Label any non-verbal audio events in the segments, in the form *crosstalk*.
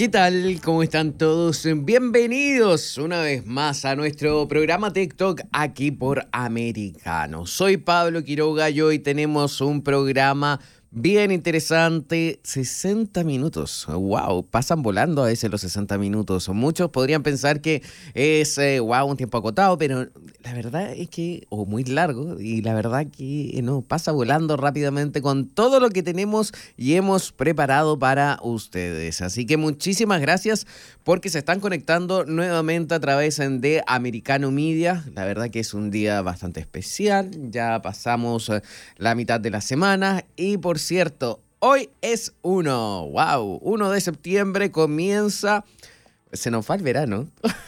¿Qué tal? ¿Cómo están todos? Bienvenidos una vez más a nuestro programa TikTok aquí por Americano. Soy Pablo Quiroga y hoy tenemos un programa Bien interesante, 60 minutos. Wow, pasan volando a veces los 60 minutos. Muchos podrían pensar que es wow, eh, un tiempo acotado, pero la verdad es que, o muy largo, y la verdad que eh, no, pasa volando rápidamente con todo lo que tenemos y hemos preparado para ustedes. Así que muchísimas gracias porque se están conectando nuevamente a través de Americano Media. La verdad que es un día bastante especial. Ya pasamos eh, la mitad de la semana y por cierto, hoy es 1. ¡Wow! 1 de septiembre comienza. Se nos va el verano. *laughs*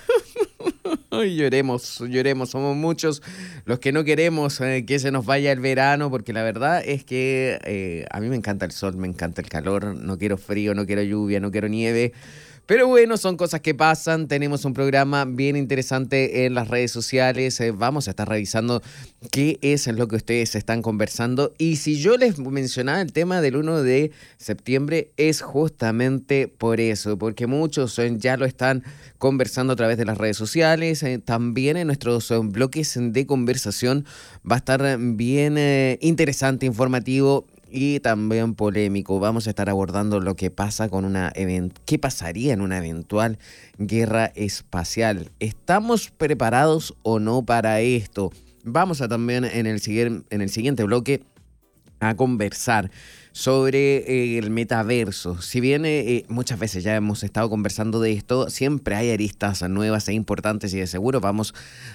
lloremos, lloremos. Somos muchos los que no queremos eh, que se nos vaya el verano, porque la verdad es que eh, a mí me encanta el sol, me encanta el calor. No quiero frío, no quiero lluvia, no quiero nieve. Pero bueno, son cosas que pasan. Tenemos un programa bien interesante en las redes sociales. Eh, vamos a estar revisando qué es lo que ustedes están conversando. Y si yo les mencionaba el tema del 1 de septiembre, es justamente por eso, porque muchos eh, ya lo están conversando a través de las redes sociales. Eh, también en nuestros bloques de conversación va a estar bien interesante, informativo y también polémico. Vamos a estar abordando lo que pasa con una qué pasaría en una eventual guerra espacial. ¿Estamos preparados o no para esto? Vamos a también en el, en el siguiente bloque a conversar sobre eh, el metaverso. Si bien eh, eh, muchas veces ya hemos estado conversando de esto, siempre hay aristas nuevas e importantes y de seguro vamos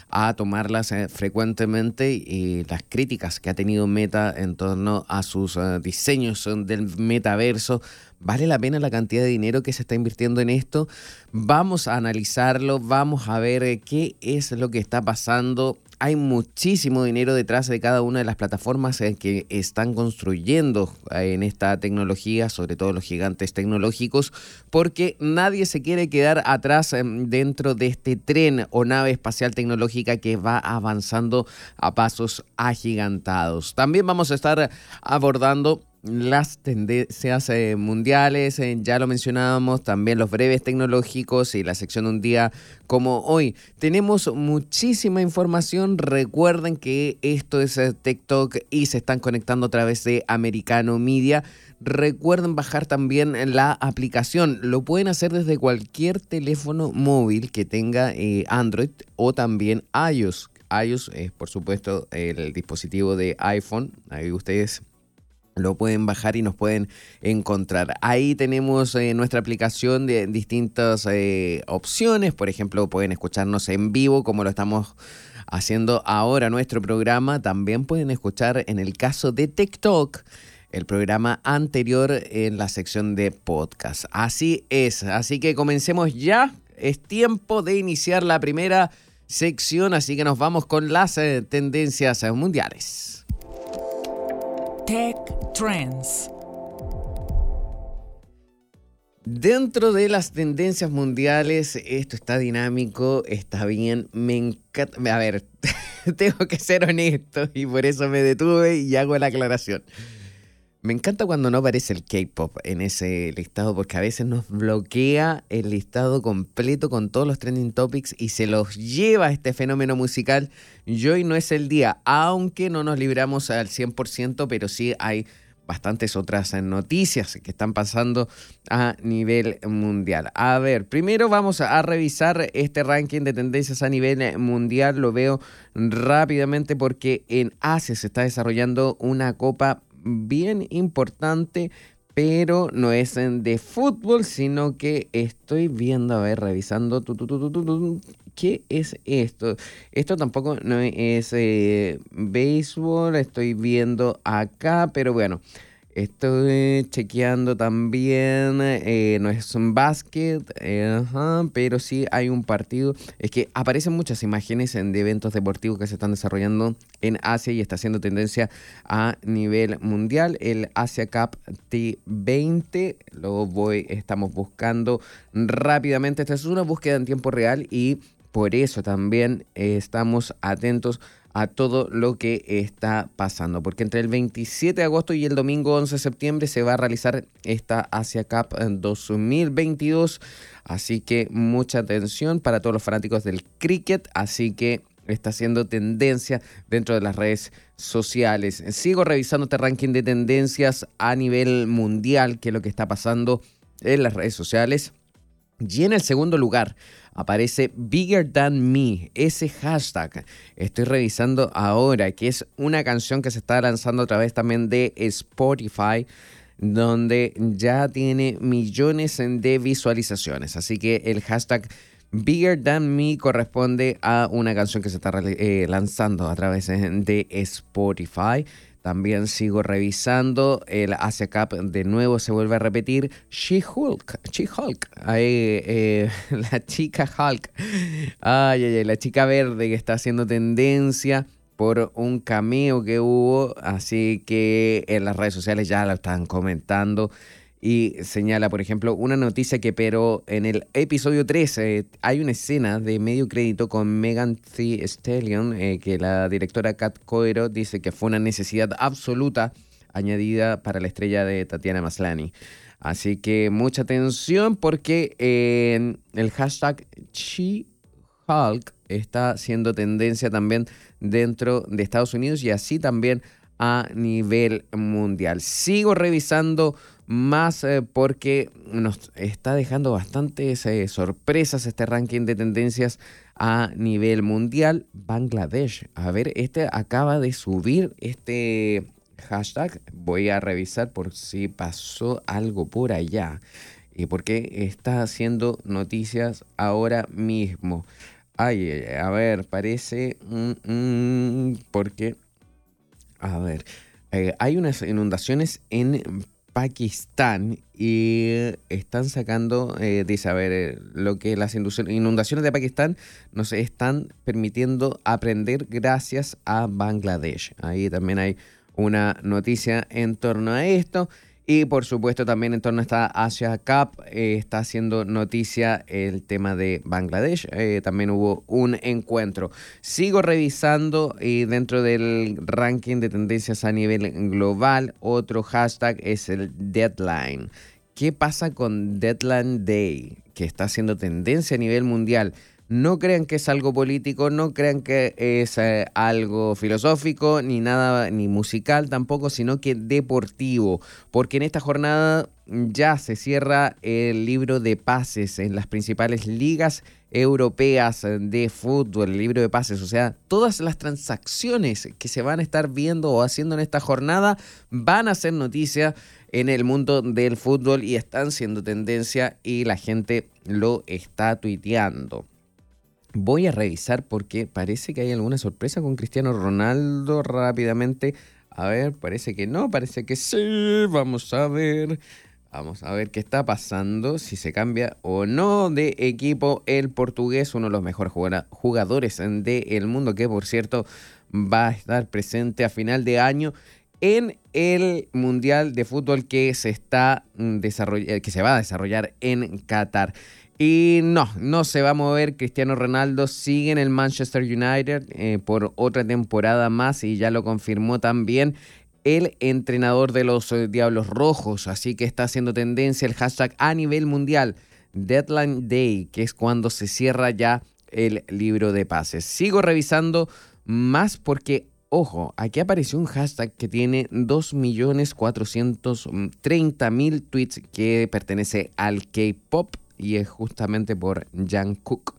a tomarlas frecuentemente y las críticas que ha tenido Meta en torno a sus diseños del metaverso. ¿Vale la pena la cantidad de dinero que se está invirtiendo en esto? Vamos a analizarlo, vamos a ver qué es lo que está pasando hay muchísimo dinero detrás de cada una de las plataformas eh, que están construyendo eh, en esta tecnología, sobre todo los gigantes tecnológicos, porque nadie se quiere quedar atrás em, dentro de este tren o nave espacial tecnológica que va avanzando a pasos agigantados. También vamos a estar abordando las tendencias eh, mundiales, eh, ya lo mencionábamos, también los breves tecnológicos y la sección de un día como hoy. Tenemos muchísima información, recuerden que esto es eh, TikTok y se están conectando a través de Americano Media. Recuerden bajar también la aplicación, lo pueden hacer desde cualquier teléfono móvil que tenga Android o también iOS. iOS es por supuesto el dispositivo de iPhone, ahí ustedes lo pueden bajar y nos pueden encontrar. Ahí tenemos eh, nuestra aplicación de distintas eh, opciones. Por ejemplo, pueden escucharnos en vivo como lo estamos haciendo ahora nuestro programa. También pueden escuchar en el caso de TikTok el programa anterior en la sección de podcast. Así es. Así que comencemos ya. Es tiempo de iniciar la primera sección, así que nos vamos con las eh, tendencias mundiales. Tech Trends. Dentro de las tendencias mundiales, esto está dinámico, está bien, me encanta. A ver, *laughs* tengo que ser honesto y por eso me detuve y hago la aclaración. Me encanta cuando no aparece el K-pop en ese listado porque a veces nos bloquea el listado completo con todos los trending topics y se los lleva este fenómeno musical. Y hoy no es el día, aunque no nos libramos al 100%, pero sí hay bastantes otras noticias que están pasando a nivel mundial. A ver, primero vamos a revisar este ranking de tendencias a nivel mundial. Lo veo rápidamente porque en Asia se está desarrollando una copa bien importante, pero no es de fútbol, sino que estoy viendo, a ver, revisando, ¿qué es esto? Esto tampoco no es eh, béisbol, estoy viendo acá, pero bueno. Estoy chequeando también, eh, no es un básquet, eh, pero sí hay un partido. Es que aparecen muchas imágenes de eventos deportivos que se están desarrollando en Asia y está haciendo tendencia a nivel mundial. El Asia Cup T20 lo voy, estamos buscando rápidamente. Esta es una búsqueda en tiempo real y por eso también estamos atentos a todo lo que está pasando, porque entre el 27 de agosto y el domingo 11 de septiembre se va a realizar esta Asia Cup 2022, así que mucha atención para todos los fanáticos del cricket, así que está siendo tendencia dentro de las redes sociales. Sigo revisando este ranking de tendencias a nivel mundial, que es lo que está pasando en las redes sociales. Y en el segundo lugar aparece Bigger Than Me, ese hashtag. Estoy revisando ahora, que es una canción que se está lanzando a través también de Spotify donde ya tiene millones de visualizaciones. Así que el hashtag Bigger Than Me corresponde a una canción que se está eh, lanzando a través de Spotify. También sigo revisando el Asia Cup. De nuevo se vuelve a repetir She-Hulk. She-Hulk. Eh, *laughs* la chica Hulk. Ay, ay, ay, la chica verde que está haciendo tendencia por un cameo que hubo. Así que en las redes sociales ya lo están comentando y señala, por ejemplo, una noticia que, pero en el episodio 13 hay una escena de medio crédito con Megan Thee Stallion, eh, que la directora Kat Coero dice que fue una necesidad absoluta añadida para la estrella de Tatiana Maslani. Así que mucha atención porque en el hashtag SheHulk está siendo tendencia también dentro de Estados Unidos y así también a nivel mundial. Sigo revisando más eh, porque nos está dejando bastantes eh, sorpresas este ranking de tendencias a nivel mundial. Bangladesh, a ver, este acaba de subir este hashtag. Voy a revisar por si pasó algo por allá y porque está haciendo noticias ahora mismo. Ay, a ver, parece... Mm, mm, porque... A ver, eh, hay unas inundaciones en Pakistán y están sacando, eh, dice, a ver, eh, lo que las inundaciones de Pakistán nos están permitiendo aprender gracias a Bangladesh. Ahí también hay una noticia en torno a esto. Y por supuesto también en torno a esta Asia Cup eh, está haciendo noticia el tema de Bangladesh. Eh, también hubo un encuentro. Sigo revisando y dentro del ranking de tendencias a nivel global, otro hashtag es el deadline. ¿Qué pasa con Deadline Day? Que está haciendo tendencia a nivel mundial. No crean que es algo político, no crean que es eh, algo filosófico, ni nada, ni musical tampoco, sino que deportivo. Porque en esta jornada ya se cierra el libro de pases en las principales ligas europeas de fútbol, el libro de pases, o sea, todas las transacciones que se van a estar viendo o haciendo en esta jornada van a ser noticia en el mundo del fútbol y están siendo tendencia y la gente lo está tuiteando. Voy a revisar porque parece que hay alguna sorpresa con Cristiano Ronaldo rápidamente. A ver, parece que no, parece que sí. Vamos a ver. Vamos a ver qué está pasando, si se cambia o no de equipo el portugués, uno de los mejores jugadores del mundo, que por cierto va a estar presente a final de año en el Mundial de Fútbol que se, está mm, que se va a desarrollar en Qatar. Y no, no se va a mover. Cristiano Ronaldo sigue en el Manchester United eh, por otra temporada más y ya lo confirmó también el entrenador de los eh, Diablos Rojos. Así que está haciendo tendencia el hashtag a nivel mundial. Deadline Day, que es cuando se cierra ya el libro de pases. Sigo revisando más porque, ojo, aquí apareció un hashtag que tiene 2.430.000 tweets que pertenece al K-Pop y es justamente por Jan Cook.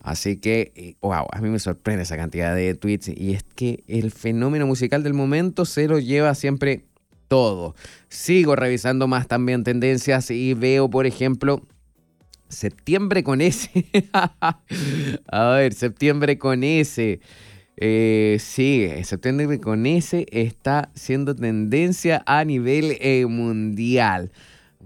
Así que, wow, a mí me sorprende esa cantidad de tweets y es que el fenómeno musical del momento se lo lleva siempre todo. Sigo revisando más también tendencias y veo, por ejemplo, septiembre con S. *laughs* a ver, septiembre con S. Eh, sí, septiembre con S está siendo tendencia a nivel eh, mundial.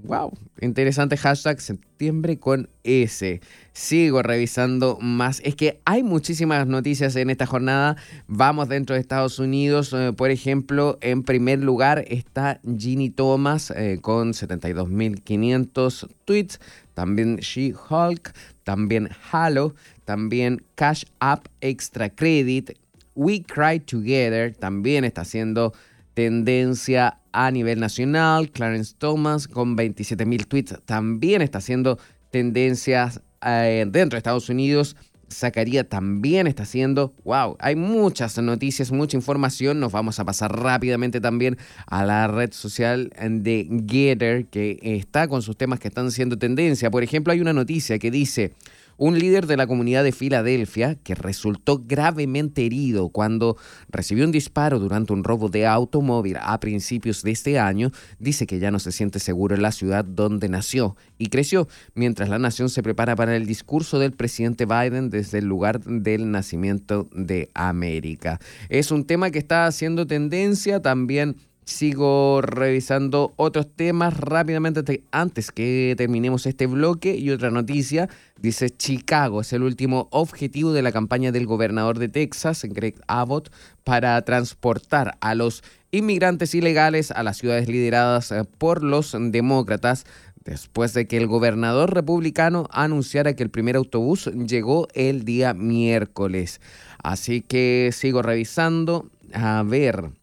Wow, interesante hashtag septiembre con S. Sigo revisando más. Es que hay muchísimas noticias en esta jornada. Vamos dentro de Estados Unidos. Eh, por ejemplo, en primer lugar está Ginny Thomas eh, con 72.500 tweets. También She-Hulk. También Halo. También Cash App Extra Credit. We Cry Together. También está haciendo tendencia a nivel nacional. Clarence Thomas con 27.000 tweets también está haciendo tendencias eh, dentro de Estados Unidos. Zacarías también está haciendo, wow, hay muchas noticias, mucha información. Nos vamos a pasar rápidamente también a la red social de Getter, que está con sus temas que están siendo tendencia. Por ejemplo, hay una noticia que dice, un líder de la comunidad de Filadelfia que resultó gravemente herido cuando recibió un disparo durante un robo de automóvil a principios de este año, dice que ya no se siente seguro en la ciudad donde nació y creció, mientras la nación se prepara para el discurso del presidente Biden desde el lugar del nacimiento de América. Es un tema que está haciendo tendencia también Sigo revisando otros temas rápidamente antes que terminemos este bloque y otra noticia. Dice Chicago es el último objetivo de la campaña del gobernador de Texas, Greg Abbott, para transportar a los inmigrantes ilegales a las ciudades lideradas eh, por los demócratas después de que el gobernador republicano anunciara que el primer autobús llegó el día miércoles. Así que sigo revisando a ver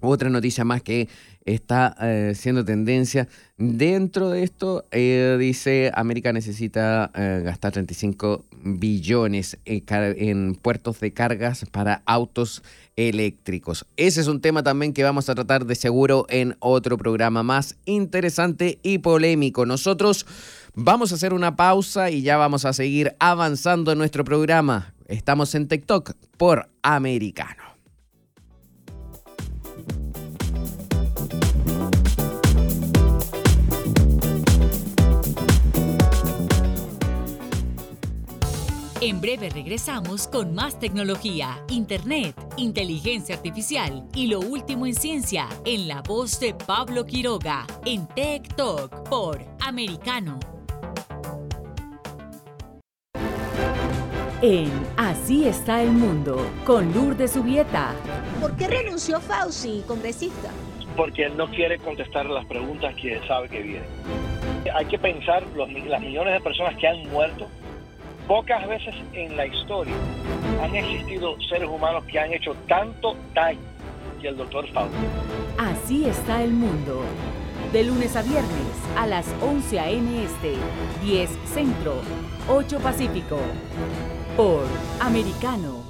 otra noticia más que está eh, siendo tendencia. Dentro de esto, eh, dice, América necesita eh, gastar 35 billones en, puertos de cargas para autos eléctricos. Ese es un tema también que vamos a tratar de seguro en otro programa más interesante y polémico. Nosotros vamos a hacer una pausa y ya vamos a seguir avanzando en nuestro programa. Estamos en TikTok por Americano. En breve regresamos con más tecnología, internet, inteligencia artificial y lo último en ciencia en la voz de Pablo Quiroga en Tech Talk por Americano. En Así está el mundo con Lourdes Subieta. ¿Por qué renunció Fauci, congresista? Porque él no quiere contestar las preguntas que sabe que vienen. Hay que pensar los, las millones de personas que han muerto Pocas veces en la historia han existido seres humanos que han hecho tanto daño que el doctor Fauci. Así está el mundo. De lunes a viernes a las 11 a.m. Este, 10 Centro, 8 Pacífico. Por Americano.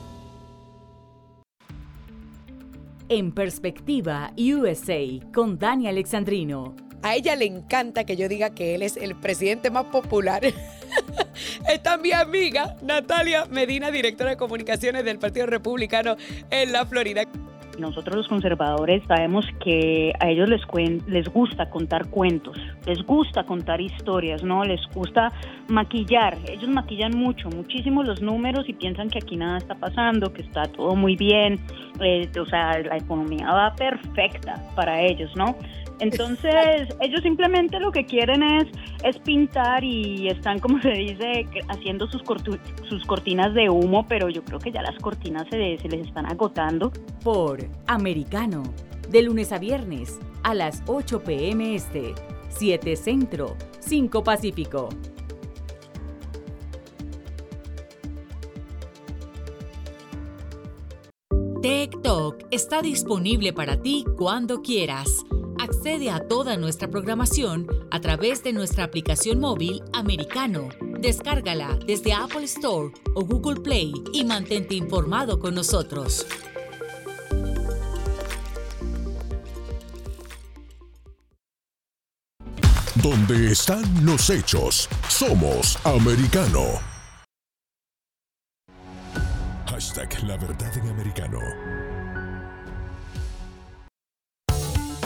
En perspectiva USA con Dani Alexandrino. A ella le encanta que yo diga que él es el presidente más popular. *laughs* Está mi amiga Natalia Medina, directora de comunicaciones del Partido Republicano en la Florida. Nosotros los conservadores sabemos que a ellos les, les gusta contar cuentos, les gusta contar historias, ¿no? Les gusta maquillar. Ellos maquillan mucho, muchísimo los números y piensan que aquí nada está pasando, que está todo muy bien, eh, o sea, la economía va perfecta para ellos, ¿no? Entonces, ellos simplemente lo que quieren es, es pintar y están, como se dice, haciendo sus, sus cortinas de humo, pero yo creo que ya las cortinas se, se les están agotando. Por Americano, de lunes a viernes, a las 8 pm este, 7 Centro, 5 Pacífico. TikTok está disponible para ti cuando quieras Accede a toda nuestra programación a través de nuestra aplicación móvil americano. Descárgala desde Apple Store o Google Play y mantente informado con nosotros. Donde están los hechos, somos americano. Hashtag La Verdad en Americano.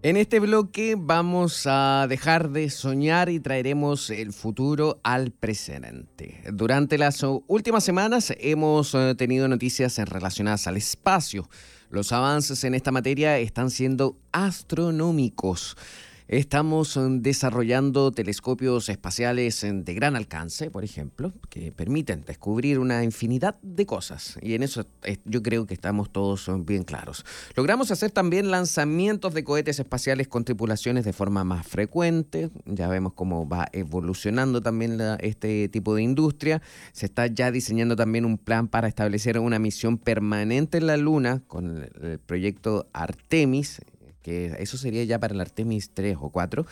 En este bloque vamos a dejar de soñar y traeremos el futuro al presente. Durante las últimas semanas hemos eh, tenido noticias relacionadas al espacio. Los avances en esta materia están siendo astronómicos. Estamos mm, desarrollando telescopios espaciales mm, de gran alcance, por ejemplo, que permiten descubrir una infinidad de cosas. Y en eso eh, yo creo que estamos todos mm, bien claros. Logramos hacer también lanzamientos de cohetes espaciales con tripulaciones de forma más frecuente. Ya vemos cómo va evolucionando también este tipo de industria. Se está ya diseñando también un plan para establecer una misión permanente en la Luna con el proyecto Artemis que eso sería ya para el Artemis 3 o 4.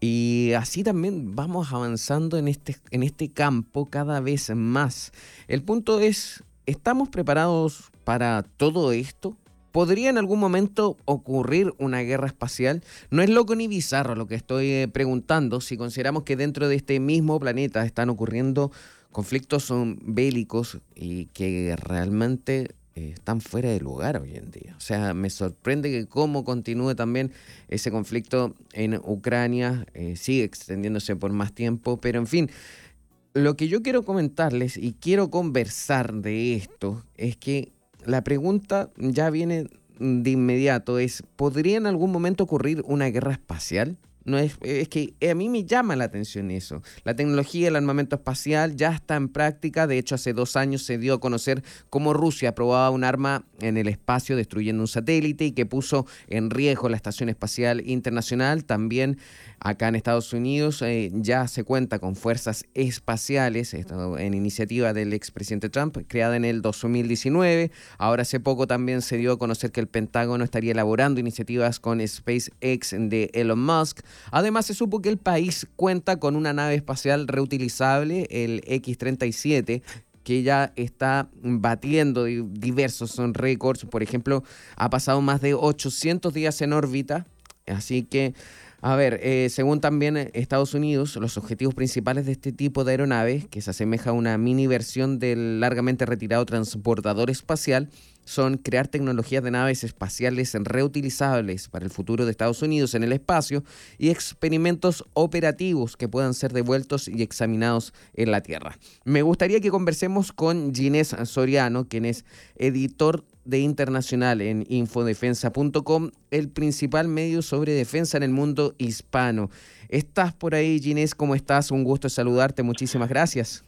Y así también vamos avanzando en este, en este campo cada vez más. El punto es, ¿estamos preparados para todo esto? ¿Podría en algún momento ocurrir una guerra espacial? No es loco ni bizarro lo que estoy eh, preguntando si consideramos que dentro de este mismo planeta están ocurriendo conflictos bélicos y que realmente eh, están fuera de lugar hoy en día. O sea, me sorprende que cómo continúe también ese conflicto en Ucrania, eh, sigue extendiéndose por más tiempo, pero en fin, lo que yo quiero comentarles y quiero conversar de esto es que la pregunta ya viene de inmediato, es, ¿podría en algún momento ocurrir una guerra espacial? No es, es que a mí me llama la atención eso. La tecnología, el armamento espacial ya está en práctica. De hecho, hace dos años se dio a conocer cómo Rusia probaba un arma en el espacio destruyendo un satélite y que puso en riesgo la Estación Espacial Internacional. También acá en Estados Unidos eh, ya se cuenta con fuerzas espaciales en iniciativa del expresidente Trump, creada en el 2019. Ahora hace poco también se dio a conocer que el Pentágono estaría elaborando iniciativas con SpaceX de Elon Musk. Además se supo que el país cuenta con una nave espacial reutilizable, el X-37, que ya está batiendo diversos récords. Por ejemplo, ha pasado más de 800 días en órbita. Así que a ver, eh, según también eh, Estados Unidos, los objetivos principales de este tipo de aeronave, que se asemeja a una mini versión del largamente retirado transportador espacial, son crear tecnologías de naves espaciales reutilizables para el futuro de Estados Unidos en el espacio y experimentos operativos que puedan ser devueltos y examinados en la Tierra. Me gustaría que conversemos con Ginés Soriano, quien es editor de Internacional en infodefensa.com, el principal medio sobre defensa en el mundo hispano. ¿Estás por ahí, Ginés? ¿Cómo estás? Un gusto saludarte. Muchísimas gracias.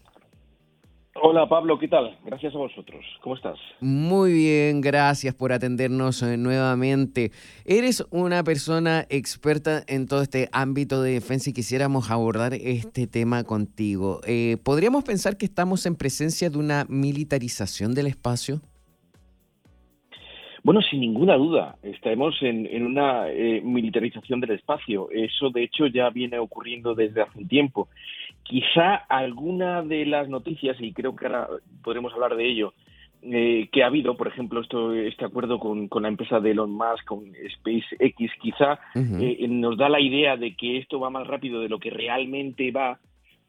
Hola Pablo, ¿qué tal? Gracias a vosotros. ¿Cómo estás? Muy bien, gracias por atendernos eh, nuevamente. Eres una persona experta en todo este ámbito de defensa y quisiéramos abordar este tema contigo. Eh, ¿Podríamos pensar que estamos en presencia de una militarización del espacio? Bueno, sin ninguna duda, estamos en, una eh, militarización del espacio. Eso, de hecho, ya viene ocurriendo desde hace un tiempo. Quizá alguna de las noticias, y creo que ahora podremos hablar de ello, eh, que ha habido, por ejemplo, esto, este acuerdo con, la empresa de Elon Musk, con SpaceX, quizá eh, nos da la idea de que esto va más rápido de lo que realmente va,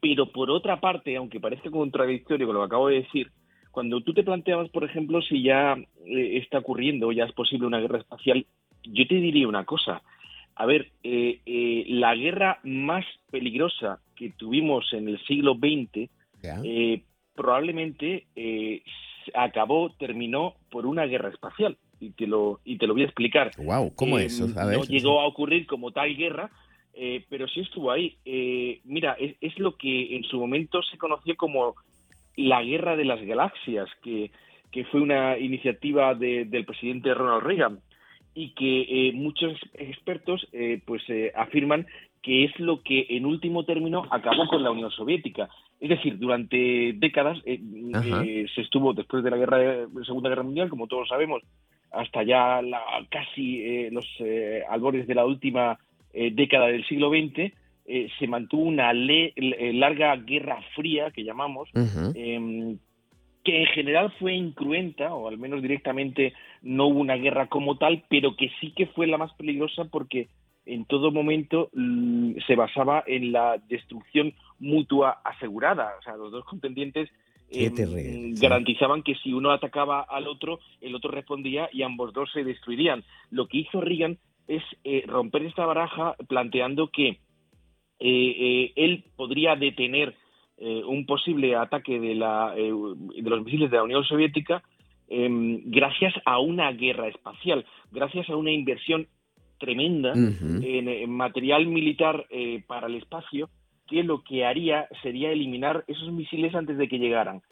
pero por otra parte, aunque parezca contradictorio con lo que acabo de decir, cuando tú te planteabas, por ejemplo, si ya eh, está ocurriendo, ya es posible una guerra espacial, yo te diría una cosa. A ver, eh, eh, la guerra más peligrosa que tuvimos en el siglo XX probablemente acabó, terminó por una guerra espacial. Y te lo, y te lo voy a explicar. Wow, ¿cómo es eso? no llegó a ocurrir como tal guerra, pero sí estuvo ahí. mira, es, lo que en su momento se conoció como la Guerra de las Galaxias, que, fue una iniciativa del presidente Ronald Reagan y que eh, muchos expertos eh, pues eh, afirman que es lo que en último término acabó con la Unión Soviética. Es decir, durante décadas se estuvo después de la guerra de, Segunda Guerra Mundial, como todos sabemos, hasta ya la, casi los albores de la última década del siglo XX, eh, se mantuvo una eh, larga guerra fría, que llamamos, em, que en general fue incruenta, o al menos directamente no hubo una guerra como tal, pero que sí que fue la más peligrosa porque en todo momento se basaba en la destrucción mutua asegurada. O sea, los dos contendientes em, garantizaban que si uno atacaba al otro, el otro respondía y ambos dos se destruirían. Lo que hizo Reagan es eh, romper esta baraja planteando que eh, eh, él podría detener eh, un posible ataque de, la, eh, de los misiles de la Unión Soviética em, gracias a una guerra espacial, gracias a una inversión tremenda en, en material militar eh, para el espacio que lo que haría sería eliminar esos misiles antes de que llegaran.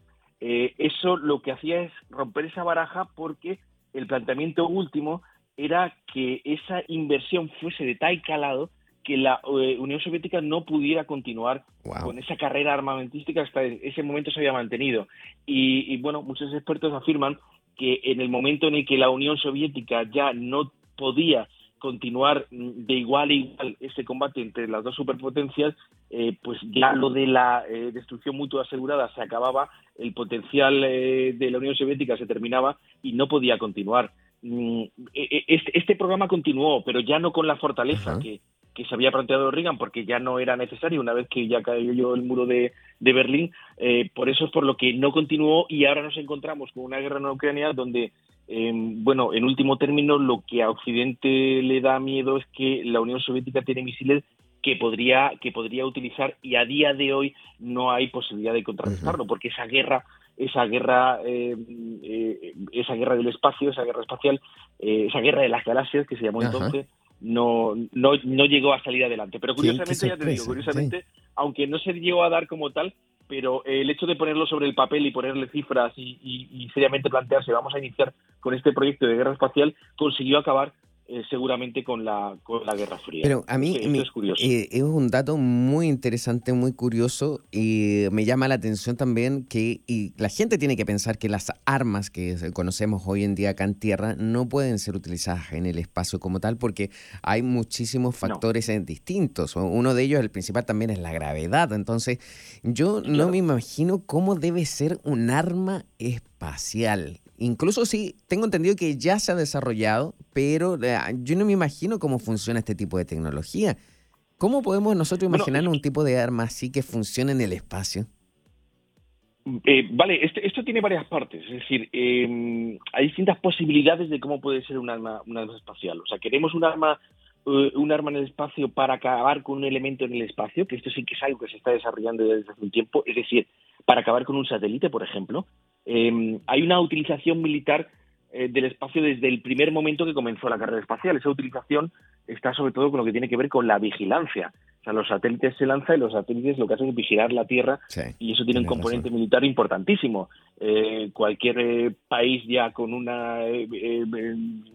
Eh, eso lo que hacía es romper esa baraja porque el planteamiento último era que esa inversión fuese de tal calado que la eh, Unión Soviética no pudiera continuar Wow. con esa carrera armamentística hasta ese momento se había mantenido. Y, y, bueno, muchos expertos afirman que en el momento en el que la Unión Soviética ya no podía continuar de igual a igual ese combate entre las dos superpotencias, eh, pues ya lo de la eh, destrucción mutua asegurada se acababa, el potencial de la Unión Soviética se terminaba y no podía continuar. Mm, e- e- Este, este programa continuó, pero ya no con la fortaleza que, que se había planteado Reagan, porque ya no era necesario una vez que ya cayó el muro de, de Berlín. Eh, por eso es por lo que no continuó y ahora nos encontramos con una guerra en Ucrania donde, eh, bueno, en último término, lo que a Occidente le da miedo es que la Unión Soviética tiene misiles que podría que podría utilizar y a día de hoy no hay posibilidad de contrarrestarlo porque esa guerra esa guerra eh, eh, esa guerra del espacio esa guerra espacial eh, esa guerra de las galaxias que se llamó Ajá. entonces no, no no llegó a salir adelante. Pero curiosamente ya te digo curiosamente aunque no se llegó a dar como tal pero el hecho de ponerlo sobre el papel y ponerle cifras y, y- y seriamente plantearse vamos a iniciar con este proyecto de guerra espacial consiguió acabar eh, seguramente con la con la Guerra Fría. Pero a mí me- es curioso. eh, es un dato muy interesante, muy curioso y me llama la atención también que y la gente tiene que pensar que las armas que conocemos hoy en día acá en tierra no pueden ser utilizadas en el espacio como tal porque hay muchísimos factores distintos. Uno de ellos, el principal también es la gravedad. Entonces, yo no me imagino cómo debe ser un arma espacial. Incluso sí, tengo entendido que ya se ha desarrollado, pero eh, yo no me imagino cómo funciona este tipo de tecnología. ¿Cómo podemos nosotros Bueno, imaginar un tipo de arma así que funcione en el espacio? Eh, vale, este- esto tiene varias partes, es decir, eh, hay distintas posibilidades de cómo puede ser un arma, un arma espacial. O sea, queremos un arma, un arma en el espacio para acabar con un elemento en el espacio, que esto sí que es algo que se está desarrollando desde hace un tiempo, es decir, para acabar con un satélite, por ejemplo. Eh, hay una utilización militar eh, del espacio desde el primer momento que comenzó la carrera espacial. Esa utilización está sobre todo con lo que tiene que ver con la vigilancia. Sea, los satélites se lanzan y los satélites lo que hacen es vigilar la Tierra Sí. y eso tiene un componente razón. militar importantísimo. Eh, cualquier eh, país ya con una, eh, eh,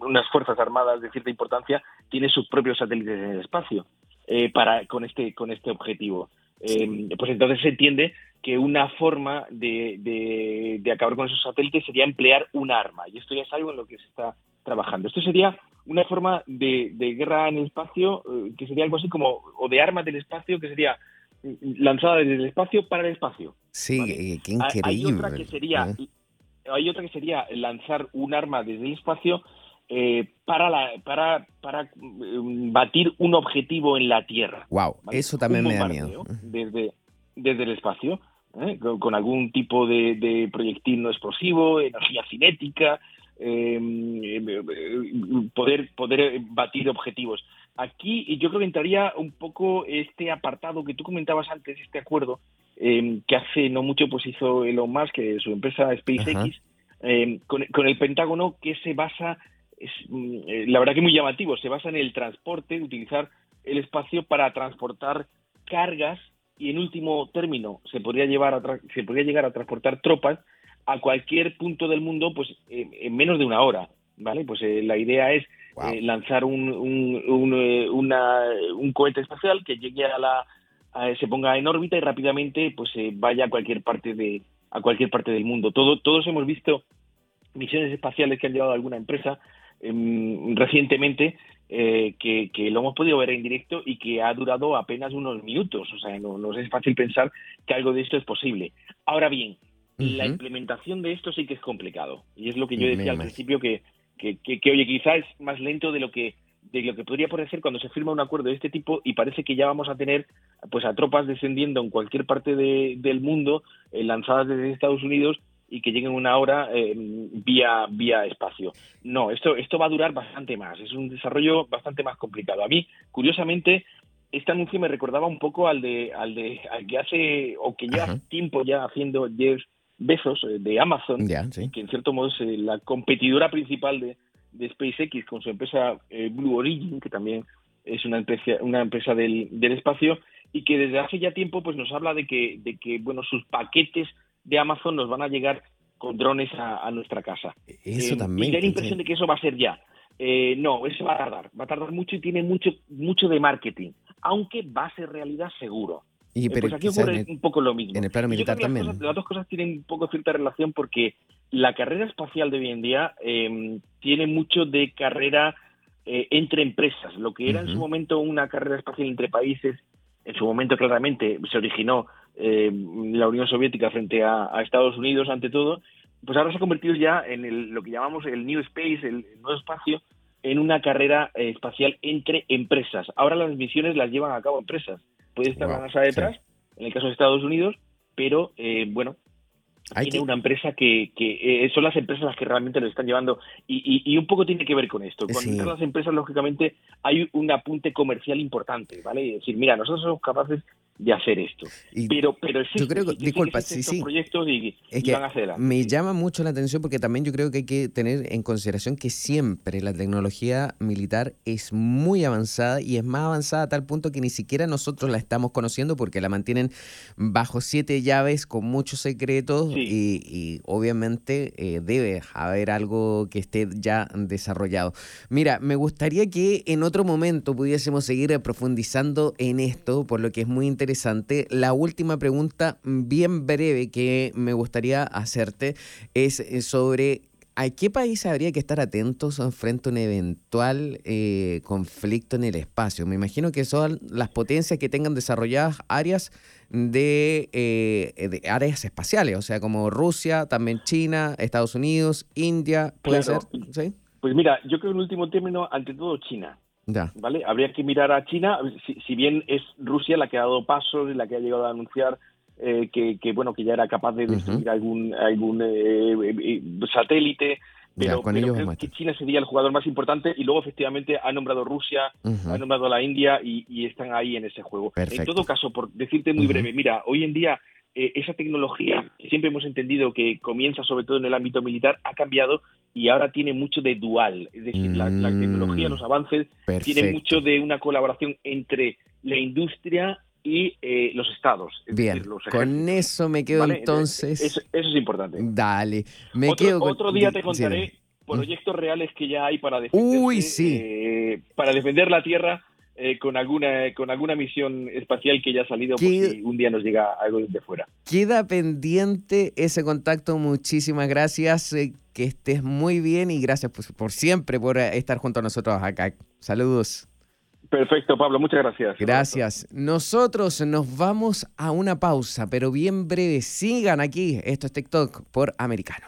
unas fuerzas armadas de cierta importancia tiene sus propios satélites en el espacio eh, para con este con este objetivo. Pues entonces se entiende que una forma de, de- de acabar con esos satélites sería emplear un arma y esto ya es algo en lo que se está trabajando. Esto sería una forma de, de guerra en el espacio eh, que sería algo así como o de armas del espacio que sería mm, lanzada desde el espacio para el espacio. Sí, Vale. eh, qué Hay- increíble. Hay otra que sería ¿eh? hay otra que sería lanzar un arma desde el espacio eh, para la para para mm, batir un objetivo en la Tierra. Wow, ¿vale? eso también Un me da miedo. Desde, desde el espacio, ¿eh? con, con algún tipo de, de proyectil no explosivo, energía cinética, poder, poder batir objetivos. Aquí yo creo que entraría un poco este apartado que tú comentabas antes, este acuerdo, eh, que hace no mucho pues hizo Elon Musk, que su empresa SpaceX, eh, con, con el Pentágono que se basa, es, mm, eh, la verdad que muy llamativo, se basa en el transporte, utilizar el espacio para transportar cargas y en último término se podría llevar a se podría llegar a transportar tropas a cualquier punto del mundo pues en menos de una hora vale pues eh, la idea es Wow. eh, lanzar un un, un, eh, una- un cohete espacial que llegue a la a- se ponga en órbita y rápidamente pues vaya a cualquier parte de a cualquier parte del mundo todo todos hemos visto misiones espaciales que han llevado a alguna empresa em, recientemente que, que lo hemos podido ver en directo y que ha durado apenas unos minutos. O sea, no, no es fácil pensar que algo de esto es posible. Ahora bien, la implementación de esto sí que es complicado. Y es lo que yo Me decía al principio, que, que, que, que, oye, quizá es más lento de lo que de lo que podría parecer cuando se firma un acuerdo de este tipo y parece que ya vamos a tener pues a tropas descendiendo en cualquier parte de- del mundo eh, lanzadas desde Estados Unidos y que lleguen una hora eh, vía vía espacio. No, esto esto va a durar bastante más. Es un desarrollo bastante más complicado. A mí, curiosamente, este anuncio me recordaba un poco al de al de al que hace o que Ajá. tiempo ya haciendo Jeff Bezos eh, de Amazon sí. que en cierto modo es eh, la competidora principal de, de SpaceX con su empresa eh, Blue Origin, que también es una empresa, una empresa del, del espacio, y que desde hace ya tiempo pues nos habla de que, de que bueno, sus paquetes de Amazon nos van a llegar con drones a, a nuestra casa. Eso Eh, también. Y da la sí. impresión de que eso va a ser ya. Eh, no, eso va a tardar, va a tardar mucho y tiene mucho, mucho de marketing, aunque va a ser realidad seguro. Y, Eh, pero pues aquí ocurre el- un poco lo mismo. en el plano militar las también. cosas- las dos cosas tienen un poco cierta relación porque la carrera espacial de hoy en día eh, tiene mucho de carrera eh, entre empresas. Lo que era en su momento una carrera espacial entre países, en su momento claramente se originó eh, la Unión Soviética frente a, a Estados Unidos ante todo, pues ahora se ha convertido ya en el- lo que llamamos el New Space, el, el nuevo espacio, en una carrera eh, espacial entre empresas. Ahora las misiones las llevan a cabo empresas. Puede estar Wow, la NASA detrás, en el caso de Estados Unidos, pero eh, bueno, Hay tiene que- una empresa que, que, eh, son las empresas las que realmente lo están llevando y, y- y un poco tiene que ver con esto. Con Sí. las empresas, lógicamente, hay un apunte comercial importante, ¿vale? Y decir, mira, nosotros somos capaces de hacer esto. y- Pero, pero existe, yo creo que- disculpa, existen sí, proyectos y, Es y que van hacia adelante. me llama mucho la atención porque también yo creo que hay que tener en consideración que siempre la tecnología militar es muy avanzada y es más avanzada a tal punto que ni siquiera nosotros la estamos conociendo porque la mantienen bajo siete llaves con muchos secretos Sí. y, y obviamente eh, debe haber algo que esté ya desarrollado. Mira, me gustaría que en otro momento pudiésemos seguir profundizando en esto, por lo que es muy interesante. La última pregunta, bien breve, que me gustaría hacerte es eh, sobre a qué país habría que estar atentos frente a un eventual eh, conflicto en el espacio. Me imagino que son las potencias que tengan desarrolladas áreas de, eh, de áreas espaciales, o sea, como Rusia, también China, Estados Unidos, India, puede Claro. ser, ¿sí? Pues mira, yo creo que en último término, ante todo China. Ya. ¿vale? Habría que mirar a China, si, si bien es Rusia la que ha dado pasos y la que ha llegado a anunciar eh, que, que, bueno que ya era capaz de destruir algún algún eh, eh, satélite, Ya, pero, con pero ellos creo que. China sería el jugador más importante y luego efectivamente ha nombrado Rusia, ha nombrado a la India y, y están ahí en ese juego. Perfecto. En todo caso, por decirte muy breve, mira, hoy en día eh, esa tecnología que siempre hemos entendido que comienza sobre todo en el ámbito militar ha cambiado y ahora tiene mucho de dual, es decir, la, la Mm. tecnología, los avances tiene mucho de una colaboración entre la industria y eh, los estados. es Bien, decir, los con eso me quedo ¿vale? entonces. Eso, eso es importante. Dale, me otro, quedo con- otro día te contaré proyectos reales que ya hay para defender, Uy, sí. para defender la Tierra eh, con alguna con alguna misión espacial que ya ha salido por ¿Qué- si un día nos llega algo desde fuera. Queda pendiente ese contacto. Muchísimas gracias. eh, que estés muy bien y gracias pues, por siempre por eh, estar junto a nosotros acá. Saludos. Perfecto, Pablo, muchas gracias. Gracias. Nosotros nos vamos a una pausa, pero bien breve. Sigan aquí. Esto es TikTok por Americano.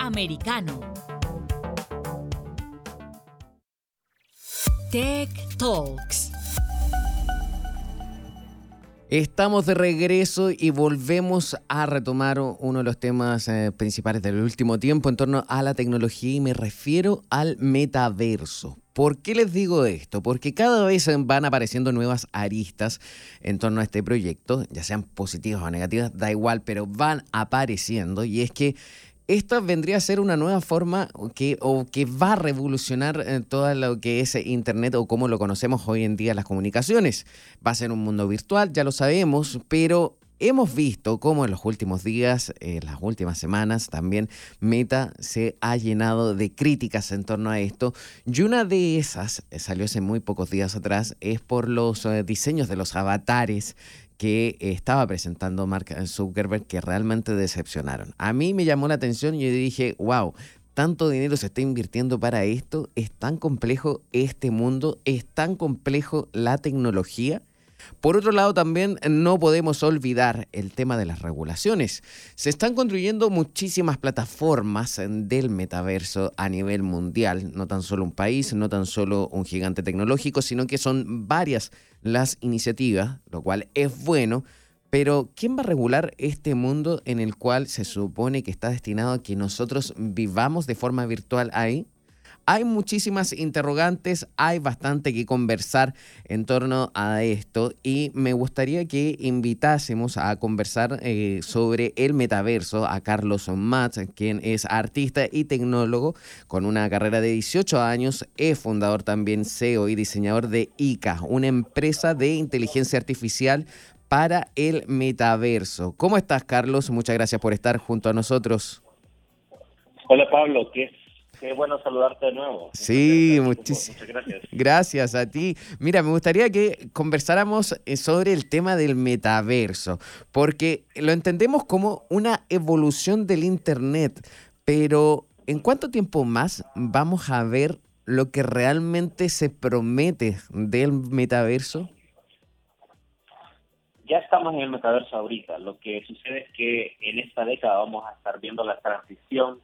Americano. Tech Talks. Estamos de regreso y volvemos a retomar uno de los temas eh, principales del último tiempo en torno a la tecnología y me refiero al metaverso. ¿Por qué les digo esto? Porque cada vez van apareciendo nuevas aristas en torno a este proyecto, ya sean positivas o negativas, da igual, pero van apareciendo y es que esta vendría a ser una nueva forma que, o que va a revolucionar eh, todo lo que es Internet o como lo conocemos hoy en día las comunicaciones. Va a ser un mundo virtual, ya lo sabemos, pero hemos visto cómo en los últimos días, en las últimas semanas, también Meta se ha llenado de críticas en torno a esto. Y una de esas, eh, salió hace muy pocos días atrás, es por los eh, diseños de los avatares que estaba presentando Mark Zuckerberg que realmente decepcionaron. A mí me llamó la atención y yo dije, wow, tanto dinero se está invirtiendo para esto, es tan complejo este mundo, es tan complejo la tecnología por otro lado, también no podemos olvidar el tema de las regulaciones. Se están construyendo muchísimas plataformas del metaverso a nivel mundial, no tan solo un país, no tan solo un gigante tecnológico, sino que son varias las iniciativas, lo cual es bueno. Pero, ¿quién va a regular este mundo en el cual se supone que está destinado a que nosotros vivamos de forma virtual ahí? Hay muchísimas interrogantes, hay bastante que conversar en torno a esto y me gustaría que invitásemos a conversar eh, sobre el metaverso a Carlos Matz, quien es artista y tecnólogo con una carrera de 18 años, es fundador también CEO y diseñador de ICA, una empresa de inteligencia artificial para el metaverso. ¿Cómo estás, Carlos? Muchas gracias por estar junto a nosotros. Hola, Pablo. ¿Qué Qué bueno saludarte de nuevo. Sí, muchísimas gracias. Gracias a ti. Mira, me gustaría que conversáramos eh, sobre el tema del metaverso, porque lo entendemos como una evolución del Internet, pero ¿en cuánto tiempo más vamos a ver lo que realmente se promete del metaverso? Ya estamos en el metaverso ahorita. Lo que sucede es que en esta década vamos a estar viendo la transición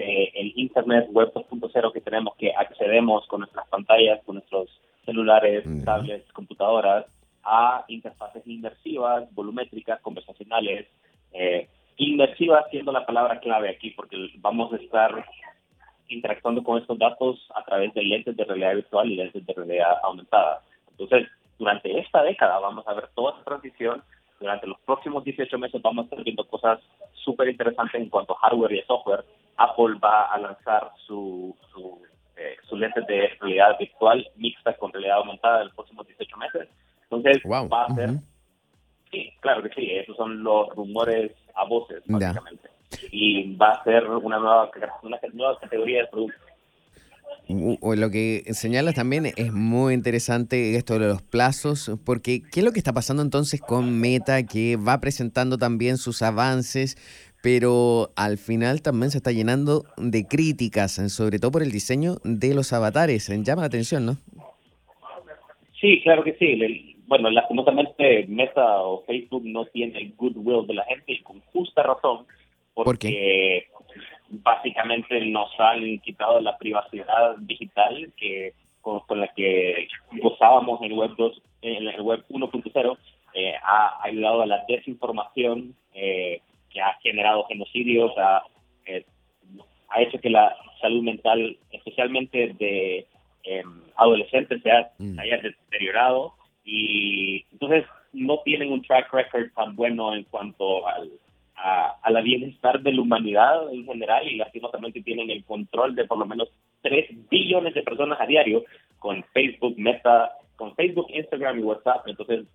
del Internet Web 2.0 que tenemos, que accedemos con nuestras pantallas, con nuestros celulares, tablets, computadoras, a interfaces inmersivas, volumétricas, conversacionales, eh, inmersivas siendo la palabra clave aquí, porque vamos a estar interactuando con estos datos a través de lentes de realidad virtual y lentes de realidad aumentada. Entonces, durante esta década vamos a ver toda esta transición durante los próximos 18 meses vamos a estar viendo cosas súper interesantes en cuanto a hardware y software. Apple va a lanzar su, su, eh, su lente de realidad virtual mixta con realidad aumentada en los próximos 18 meses. Entonces, va a ser... Sí, claro que sí, esos son los rumores a voces, básicamente. Y va a ser una nueva, una nueva categoría de productos. Lo que señalas también es muy interesante esto de los plazos, porque ¿qué es lo que está pasando entonces con Meta, que va presentando también sus avances, pero al final también se está llenando de críticas, sobre todo por el diseño de los avatares? Llama la atención, ¿no? Sí, claro que sí. Bueno, lastimosamente Meta o Facebook no tiene el goodwill de la gente y con justa razón, porque ¿Por básicamente nos han quitado la privacidad digital que con, la que gozábamos en el web 2 en el web 1.0 eh, ha ayudado a la desinformación eh, que ha generado genocidios ha, eh, ha hecho que la salud mental especialmente de em, adolescentes se mm. haya deteriorado y entonces no tienen un track record tan bueno en cuanto al a, la bienestar de la humanidad en general y lastimosamente tienen el control de por lo menos 3 billones de personas a diario con Facebook, Meta, con Facebook, Instagram y WhatsApp. Entonces,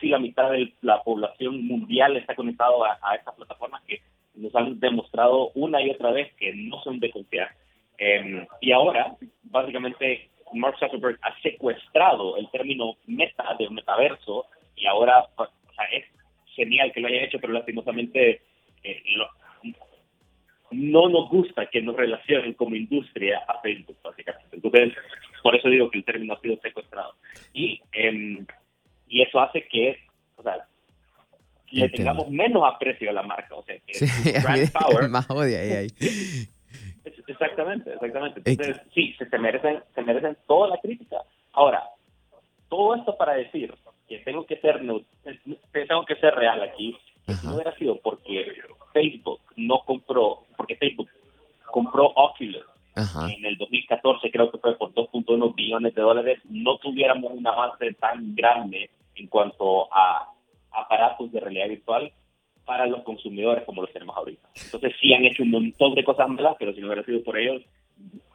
casi la mitad de la población mundial está conectado a, estas plataformas que nos han demostrado una y otra vez que no son de confiar. Em, y ahora, básicamente, Mark Zuckerberg ha secuestrado el término meta de metaverso y ahora o sea, es genial que lo haya hecho, pero lastimosamente eh, no nos gusta que nos relacionen como industria a Facebook, básicamente. Entonces, por eso digo que el término ha sido secuestrado. Y, em, y eso hace que, o sea, le tengamos menos aprecio a la marca. O sea, que sí, *laughs* power. Más odia ahí. *laughs* Exactamente, exactamente. Entonces, sí, se, se, merecen, se merecen toda la crítica. Ahora, todo esto para decir que tengo que ser tengo que ser real aquí. Si no hubiera sido porque Facebook no compró, porque Facebook compró Oculus en el 2014, creo que fue por 2.1 billones de dólares, no tuviéramos un avance tan grande en cuanto a aparatos de realidad virtual para los consumidores como los tenemos ahorita. Entonces sí han hecho un montón de cosas malas, pero si no hubiera sido por ellos,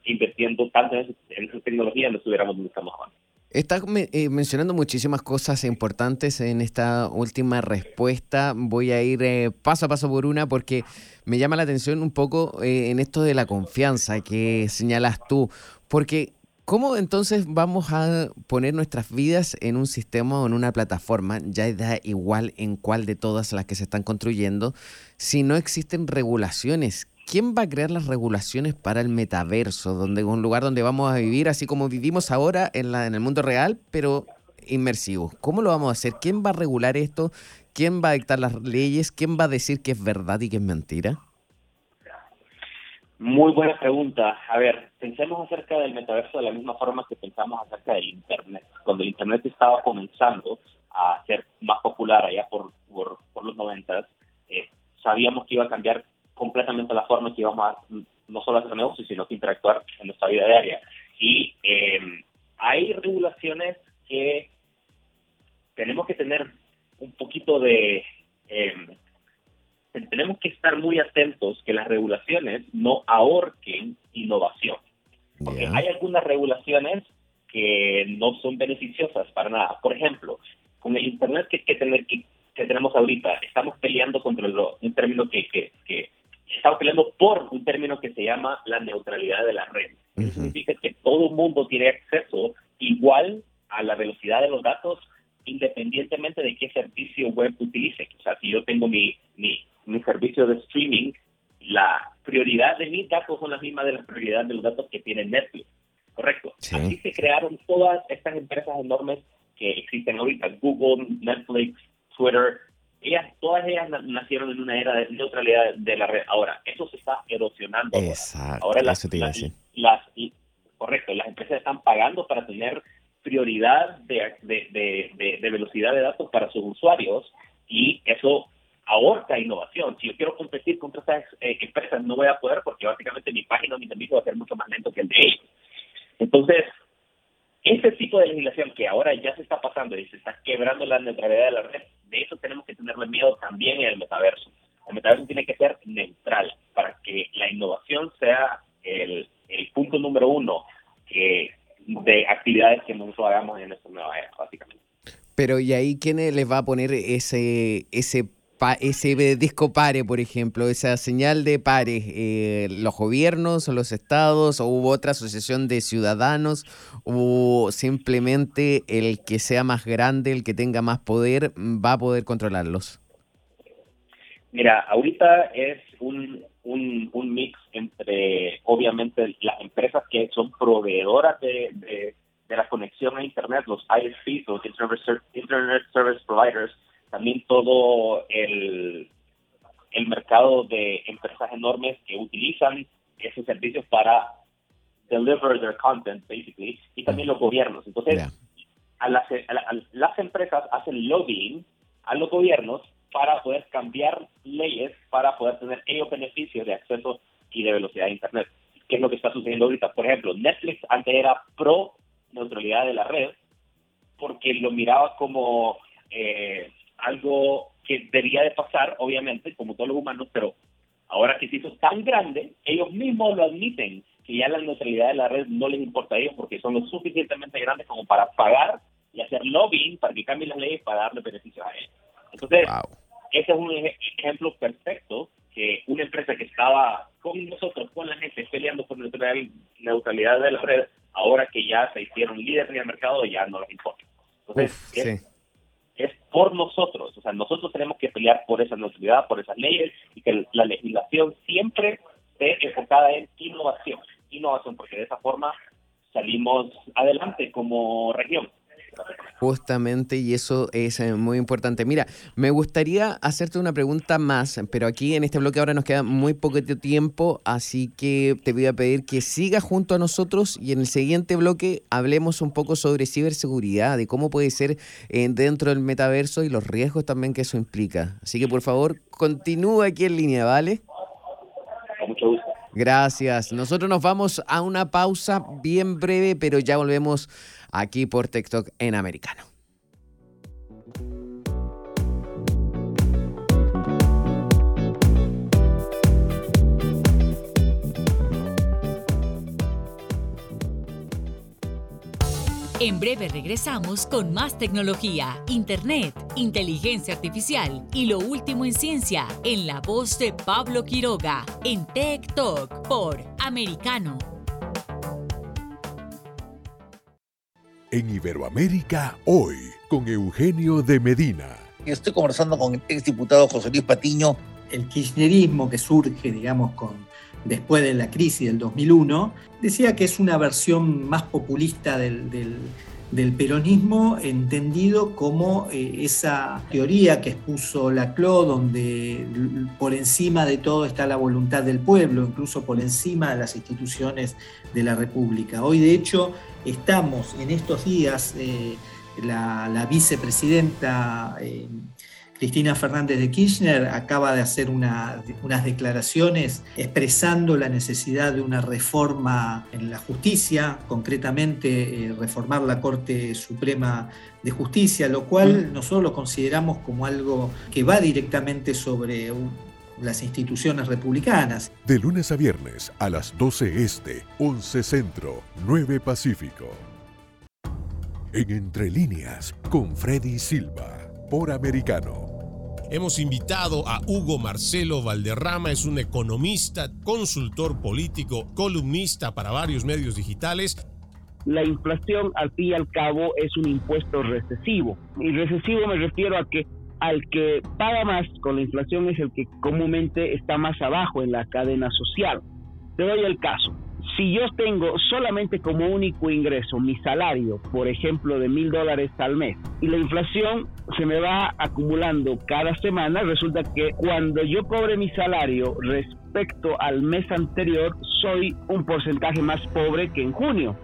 invirtiendo tanto en, esa tecnología, no estuviéramos donde estamos ahora. Estás eh, mencionando muchísimas cosas importantes en esta última respuesta. Voy a ir eh, paso a paso por una porque me llama la atención un poco eh, en esto de la confianza que señalas tú. Porque ¿cómo entonces vamos a poner nuestras vidas en un sistema o en una plataforma? Ya da igual en cuál de todas las que se están construyendo, si no existen regulaciones ¿quién va a crear las regulaciones para el metaverso? Donde un lugar donde vamos a vivir así como vivimos ahora en, en el mundo real, pero inmersivo. ¿Cómo lo vamos a hacer? ¿Quién va a regular esto? ¿Quién va a dictar las leyes? ¿Quién va a decir que es verdad y que es mentira? Muy buena pregunta. A ver, pensemos acerca del metaverso de la misma forma que pensamos acerca del Internet. Cuando el Internet estaba comenzando a ser más popular allá por, por, los noventas, eh, sabíamos que iba a cambiar completamente la forma que íbamos a no solo hacer negocios, sino que interactuar en nuestra vida diaria. Y eh, hay regulaciones que tenemos que tener un poquito de... Eh, tenemos que estar muy atentos que las regulaciones no ahorquen innovación. Porque hay algunas regulaciones que no son beneficiosas para nada. Por ejemplo, con el Internet que, que, tener, que, tenemos ahorita, estamos peleando contra un término que, que, que estamos peleando por un término que se llama la neutralidad de la red. Eso significa que todo el mundo tiene acceso igual a la velocidad de los datos independientemente de qué servicio web utilice. O sea, si yo tengo mi, mi, mi servicio de streaming, la prioridad de mis datos son las mismas de la prioridad de los datos que tiene Netflix. ¿Correcto? Así se crearon todas estas empresas enormes que existen ahorita, Google, Netflix, Twitter, ellas, todas ellas nacieron en una era de neutralidad de la red. Ahora, eso se está erosionando. Exacto, ahora las, las, correcto, las empresas están pagando para tener prioridad de, de, de, velocidad de datos para sus usuarios y eso ahorca innovación. Si yo quiero competir contra estas eh, empresas, no voy a poder porque básicamente mi página o mi servicio va a ser mucho más lento que el de ellos. Entonces, ese tipo de legislación que ahora ya se está pasando y se está quebrando la neutralidad de la red, de eso tenemos que tener tenerle miedo también en el metaverso. El metaverso tiene que ser neutral para que la innovación sea el, el punto número uno que, de actividades que nosotros hagamos en esta nueva era, básicamente. Pero ¿y ahí quién les va a poner ese, ese ese disco pare, por ejemplo, esa señal de pare, eh, los gobiernos o los estados, o hubo otra asociación de ciudadanos, o simplemente el que sea más grande, el que tenga más poder, va a poder controlarlos? Mira, ahorita es un, un, un mix entre, obviamente, las empresas que son proveedoras de, de, de la conexión a Internet, los ISPs, los Internet Service Providers, también todo el, el mercado de empresas enormes que utilizan esos servicios para deliver their content, basically, y también los gobiernos. Entonces, a las, las empresas hacen lobbying a los gobiernos para poder cambiar leyes, para poder tener ellos beneficios de acceso y de velocidad de Internet. ¿Qué es lo que está sucediendo ahorita? Por ejemplo, Netflix antes era pro neutralidad de la red porque lo miraba como eh, algo que debía de pasar, obviamente, como todos los humanos, pero ahora que se hizo tan grande, ellos mismos lo admiten, que ya la neutralidad de la red no les importa a ellos porque son lo suficientemente grandes como para pagar y hacer lobbying para que cambien las leyes para darle beneficios a ellos. Entonces, ese es un ejemplo perfecto que una empresa que estaba con nosotros, con la gente, peleando por neutralidad de la red, ahora que ya se hicieron líderes en el mercado, ya no les importa. Entonces, es por nosotros. O sea, nosotros tenemos que pelear por esa neutralidad, por esas leyes y que la legislación siempre esté enfocada en innovación. Innovación, porque de esa forma salimos adelante como región. Justamente, y eso es eh, muy importante. Mira, me gustaría hacerte una pregunta más, pero aquí en este bloque ahora nos queda muy poco tiempo, así que te voy a pedir que sigas junto a nosotros y en el siguiente bloque hablemos un poco sobre ciberseguridad, de cómo puede ser eh, dentro del metaverso y los riesgos también que eso implica. Así que por favor, continúa aquí en línea, ¿vale? Gracias. Nosotros nos vamos a una pausa bien breve, pero ya volvemos aquí por TikTok en americano. En breve regresamos con más tecnología, internet, inteligencia artificial y lo último en ciencia en la voz de Pablo Quiroga en Tech Talk por Americano. En Iberoamérica hoy con Eugenio de Medina. Estoy conversando con el exdiputado José Luis Patiño. El kirchnerismo que surge, digamos, con después de la crisis del 2001, decía que es una versión más populista del, peronismo, entendido como eh, esa teoría que expuso Laclau, donde por encima de todo está la voluntad del pueblo, incluso por encima de las instituciones de la República. Hoy, de hecho, estamos en estos días, eh, la, vicepresidenta... Eh, Cristina Fernández de Kirchner acaba de hacer unas declaraciones expresando la necesidad de una reforma en la justicia, concretamente eh, reformar la Corte Suprema de Justicia, lo cual mm. nosotros lo consideramos como algo que va directamente sobre las instituciones republicanas. De lunes a viernes a las 12 Este, 11 Centro, 9 Pacífico. En Entre Líneas, con Freddy Silva por americano. Hemos invitado a Hugo Marcelo Valderrama, es un economista, consultor político, columnista para varios medios digitales. La inflación, al fin y al cabo, es un impuesto recesivo. Y recesivo me refiero a que al que paga más con la inflación es el que comúnmente está más abajo en la cadena social. Te doy el caso si yo tengo solamente como único ingreso mi salario, por ejemplo, de mil dólares al mes, y la inflación se me va acumulando cada semana, resulta que cuando yo cobre mi salario respecto al mes anterior, soy un porcentaje más pobre que en junio.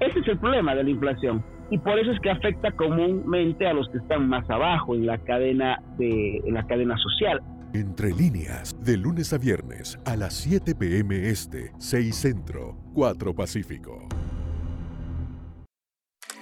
Ese es el problema de la inflación. Y por eso es que afecta comúnmente a los que están más abajo en la cadena de la cadena social. Entre líneas, de lunes a viernes a las 7 pm este, 6 centro, 4 pacífico.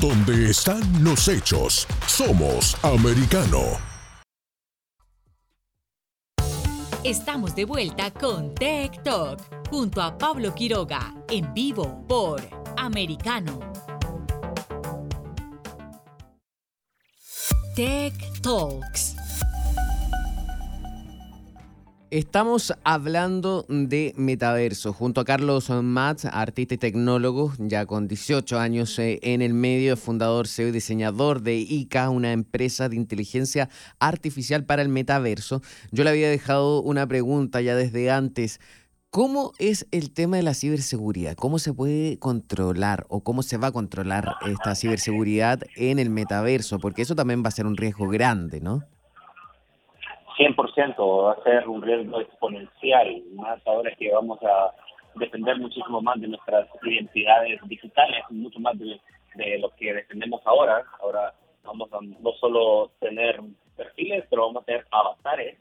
Donde están los hechos, somos americano. Estamos de vuelta con Tech Talk junto a Pablo Quiroga en vivo por Americano. Tech Talks. Estamos hablando de metaverso junto a Carlos Matz, artista y tecnólogo, ya con 18 años eh, en el medio, fundador, CEO y diseñador de ICA, una empresa de inteligencia artificial para el metaverso. Yo le había dejado una pregunta ya desde antes. ¿Cómo es el tema de la ciberseguridad? ¿Cómo se puede controlar o cómo se va a controlar esta ciberseguridad en el metaverso? Porque eso también va a ser un riesgo grande, ¿no? 100% va a ser un riesgo exponencial, más ahora que vamos a defender muchísimo más de nuestras identidades digitales, mucho más de, lo que defendemos ahora. Ahora vamos a no solo tener perfiles, pero vamos a tener avatares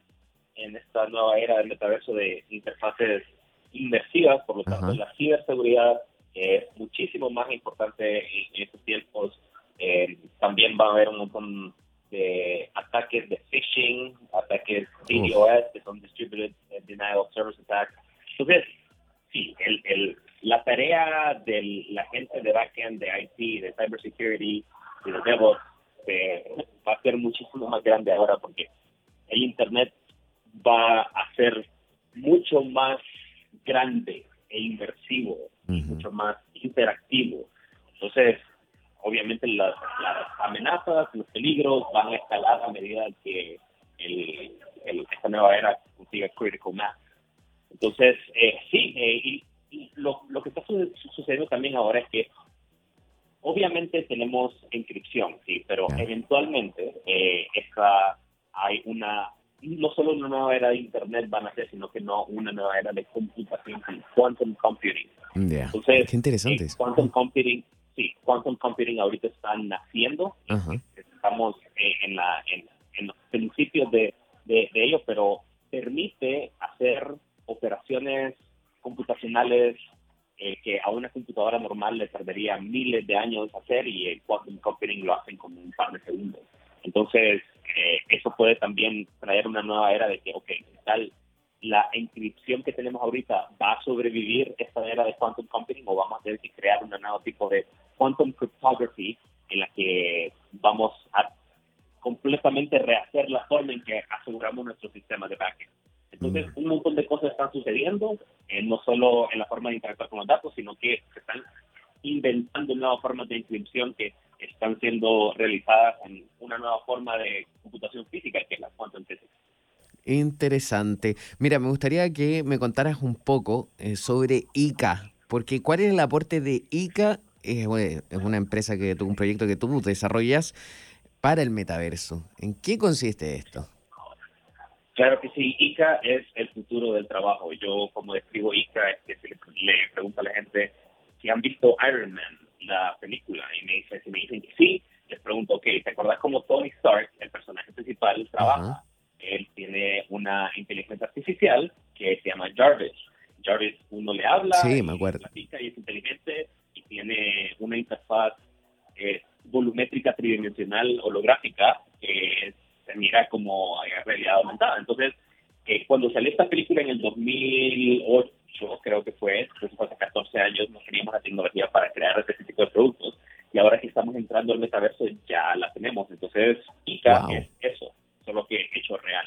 en esta nueva era del metaverso de interfaces inmersivas, por lo tanto la ciberseguridad es muchísimo más importante en, estos tiempos. Eh, también va a haber un montón de ataques de phishing, ataques DDoS, que son Distributed Denial of Service Attacks. Entonces, sí, el, el, la tarea de la gente de backend, de IT, de cybersecurity y de DevOps va a ser muchísimo más grande ahora porque el Internet va a ser mucho más grande e inmersivo, mucho más interactivo. Entonces, obviamente las, amenazas, los peligros van a escalar a medida que el, esta nueva era consiga critical mass. Entonces, eh, sí, eh, y, lo, lo, que está sucediendo también ahora es que obviamente tenemos inscripción, sí, pero eventualmente eh, esta, hay una, no solo una nueva era de Internet van a ser, sino que no una nueva era de computación, quantum computing. Entonces, Qué interesante. quantum computing sí, quantum computing ahorita está naciendo. Estamos eh, en, la, en, los principios de, de, ello, pero permite hacer operaciones computacionales eh, que a una computadora normal le perdería miles de años hacer y el quantum computing lo hacen como un par de segundos. Entonces, eh, eso puede también traer una nueva era de que, ok, tal la inscripción que tenemos ahorita va a sobrevivir esta era de quantum computing o vamos a tener que crear un nuevo tipo de quantum cryptography en la que vamos a completamente rehacer la forma en que aseguramos nuestro sistema de backend. Entonces, un montón de cosas están sucediendo, eh, no solo en la forma de interactuar con los datos, sino que se están inventando nuevas formas de inscripción que están siendo realizadas en una nueva forma de computación física, que es la quantum physics. Interesante. Mira, me gustaría que me contaras un poco eh, sobre ICA, porque ¿cuál es el aporte de ICA? Es, una empresa que un proyecto que tú desarrollas para el metaverso. ¿En qué consiste esto? Claro que sí, ICA es el futuro del trabajo. Yo, como describo ICA, es que le, le pregunto a la gente si han visto Iron Man, la película, y me, dicen, si me dicen que sí, les pregunto, ok, ¿te acuerdas cómo Tony Stark, el personaje principal, trabaja? él tiene una inteligencia artificial que se llama Jarvis. Jarvis uno le habla, sí, me acuerdo. y es inteligente y tiene una interfaz eh, volumétrica tridimensional holográfica que se mira como realidad aumentada. Entonces, eh, cuando salió esta película en el 2008, creo que fue, después hace 14 años, no teníamos la tecnología para crear este tipo de productos y ahora que estamos entrando al metaverso ya la tenemos. Entonces, ICA es eso, solo que hecho real.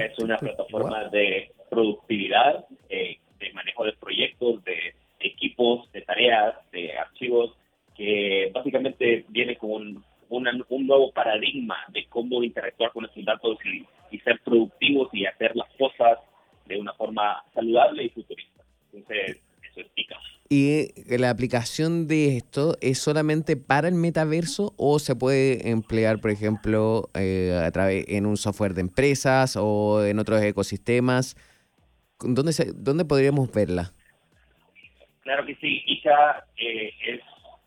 es una plataforma de productividad, eh, de manejo de proyectos, de equipos, de tareas, de archivos, que básicamente viene con un nuevo paradigma de cómo interactuar con estos datos y, ser productivos y hacer las cosas de una forma saludable y futurista. Entonces, eso es Y la aplicación de esto es solamente para el metaverso o se puede emplear, por ejemplo, eh, a través en un software de empresas o en otros ecosistemas? ¿Dónde, dónde podríamos verla? Claro que sí. ICA eh, es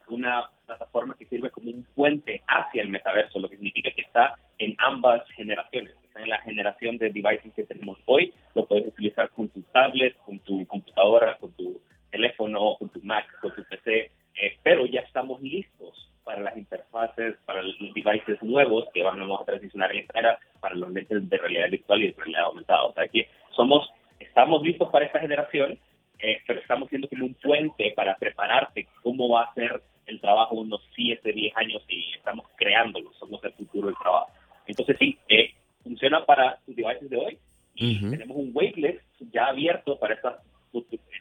una plataforma que sirve como un puente hacia el metaverso, lo que significa que está en ambas generaciones. Está en la generación de devices que tenemos hoy, lo puedes utilizar con tu tablet, con tu computadora, con tu teléfono, con tu Mac, con tu PC, eh, pero ya estamos listos para las interfaces, para los devices nuevos que vamos a transicionar en esta era, para los lentes de realidad virtual y de realidad aumentada. O sea que somos, estamos listos para esta generación, eh, pero estamos siendo como un puente para prepararte cómo va a ser el trabajo unos 7, 10 años y estamos creándolo, somos el futuro del trabajo. Entonces sí, eh, funciona para tus devices de hoy y tenemos un waitlist ya abierto para esta,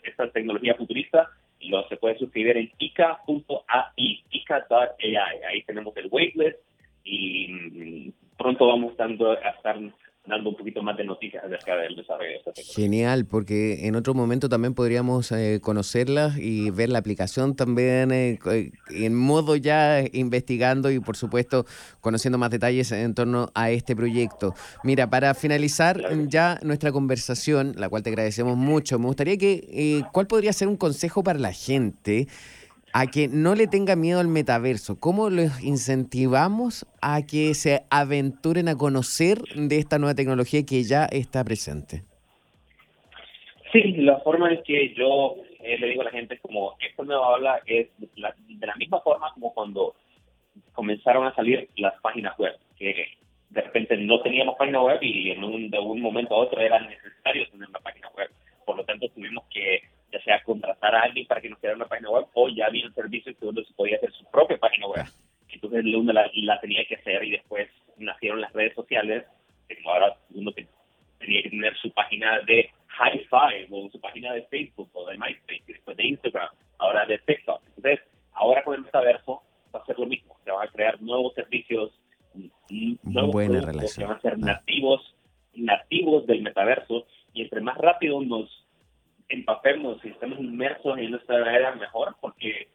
esta tecnología futurista y lo se puede suscribir en ica.ai, ica.ai. Ahí tenemos el waitlist y mm, pronto vamos dando, a estar dando un poquito más de noticias acerca del desarrollo de esta tecnología. Genial, porque en otro momento también podríamos eh, conocerla y ver la aplicación también eh, eh, en modo ya investigando y por supuesto conociendo más detalles en torno a este proyecto. Mira, para finalizar ya nuestra conversación, la cual te agradecemos mucho, me gustaría que, ¿cuál podría ser un consejo para la gente? A que no le tenga miedo al metaverso? ¿Cómo los incentivamos a que se aventuren a conocer de esta nueva tecnología que ya está presente? Sí, la forma en que yo eh, le digo a la gente como, esta nueva habla es de la misma forma como cuando comenzaron a salir las páginas web, que de repente no teníamos página web y en un, de un momento a otro era necesario tener una página web. Por lo tanto, tuvimos que ya sea contratar a alguien para que nos creara una página web o ya había un servicio que uno se podía hacer su propia página web. Entonces uno la, la tenía que hacer y después nacieron las redes sociales. Ahora uno tenía que tener su página de High Five o su página de Facebook o de MySpace, y después de Instagram, ahora de TikTok. Entonces, ahora con el metaverso va a ser lo mismo. Se van a crear nuevos servicios, nuevos Buena relación. que van a ser nativos, nativos del metaverso y entre más rápido nos empapemos y estemos inmersos en nuestra era mejor porque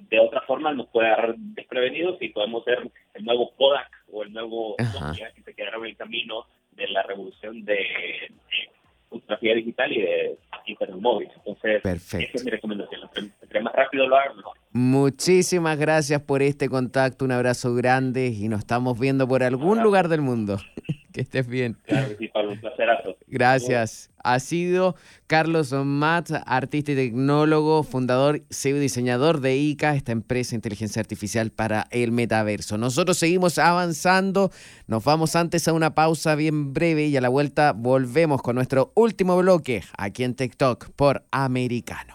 de otra forma nos puede agarrar desprevenidos y podemos ser el nuevo Kodak o el nuevo. Nokia que se quedaron en el camino de la revolución de, de fotografía digital y de internet móvil. Entonces, Perfecto. esa es mi recomendación. Entre más rápido lo hagan, mejor. Muchísimas gracias por este contacto, un abrazo grande y nos estamos viendo por algún lugar del mundo. *laughs* que estés bien. Claro que sí, Pablo, un placerazo. Gracias. Ha sido Carlos Matt, artista y tecnólogo, fundador, CEO y diseñador de ICA, esta empresa de inteligencia artificial para el metaverso. Nosotros seguimos avanzando, nos vamos antes a una pausa bien breve y a la vuelta volvemos con nuestro último bloque aquí en TikTok por Americano.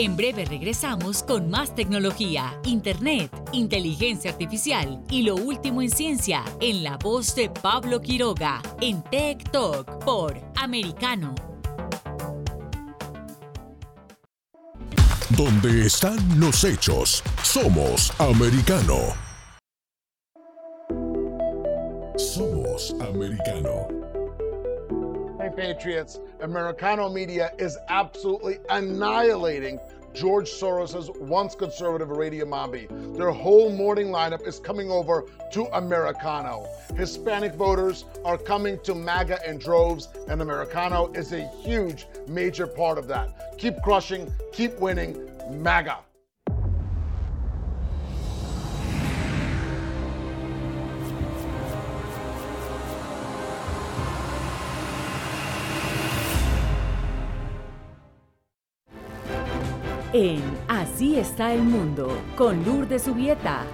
En breve regresamos con más tecnología, internet, inteligencia artificial y lo último en ciencia en la voz de Pablo Quiroga en Tech Talk por Americano. Donde están los hechos, somos americano. Somos americano. Patriots, Americano media is absolutely annihilating George Soros's once conservative Radio Mambi. Their whole morning lineup is coming over to Americano. Hispanic voters are coming to MAGA in droves, and Americano is a huge, major part of that. Keep crushing, keep winning, MAGA. En Así está el mundo con Lourdes Subieta.